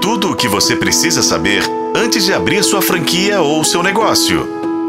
Tudo o que você precisa saber antes de abrir sua franquia ou seu negócio.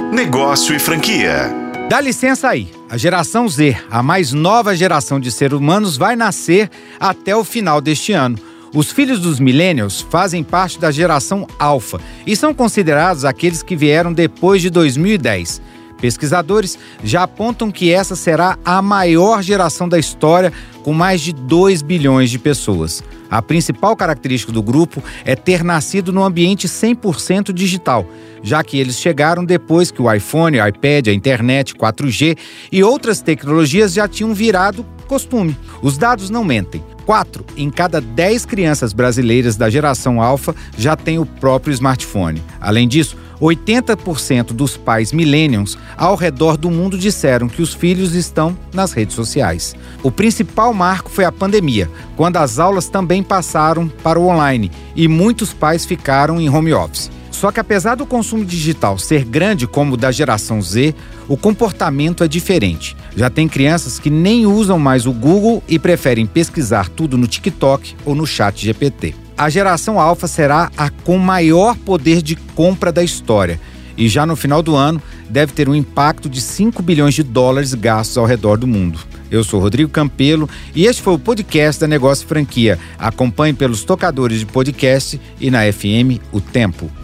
Negócio e franquia. Dá licença aí. A geração Z, a mais nova geração de seres humanos, vai nascer até o final deste ano. Os filhos dos millennials fazem parte da geração alfa e são considerados aqueles que vieram depois de 2010. Pesquisadores já apontam que essa será a maior geração da história, com mais de 2 bilhões de pessoas. A principal característica do grupo é ter nascido num ambiente 100% digital, já que eles chegaram depois que o iPhone, o iPad, a internet, 4G e outras tecnologias já tinham virado costume. Os dados não mentem. Quatro em cada dez crianças brasileiras da geração alfa já têm o próprio smartphone. Além disso, 80% dos pais millennials ao redor do mundo disseram que os filhos estão nas redes sociais. O principal marco foi a pandemia, quando as aulas também passaram para o online e muitos pais ficaram em home office. Só que apesar do consumo digital ser grande como o da geração Z, o comportamento é diferente. Já tem crianças que nem usam mais o Google e preferem pesquisar tudo no TikTok ou no Chat GPT. A geração alfa será a com maior poder de compra da história e já no final do ano deve ter um impacto de 5 bilhões de dólares gastos ao redor do mundo. Eu sou Rodrigo Campelo e este foi o podcast da Negócio Franquia. Acompanhe pelos tocadores de podcast e na FM O Tempo.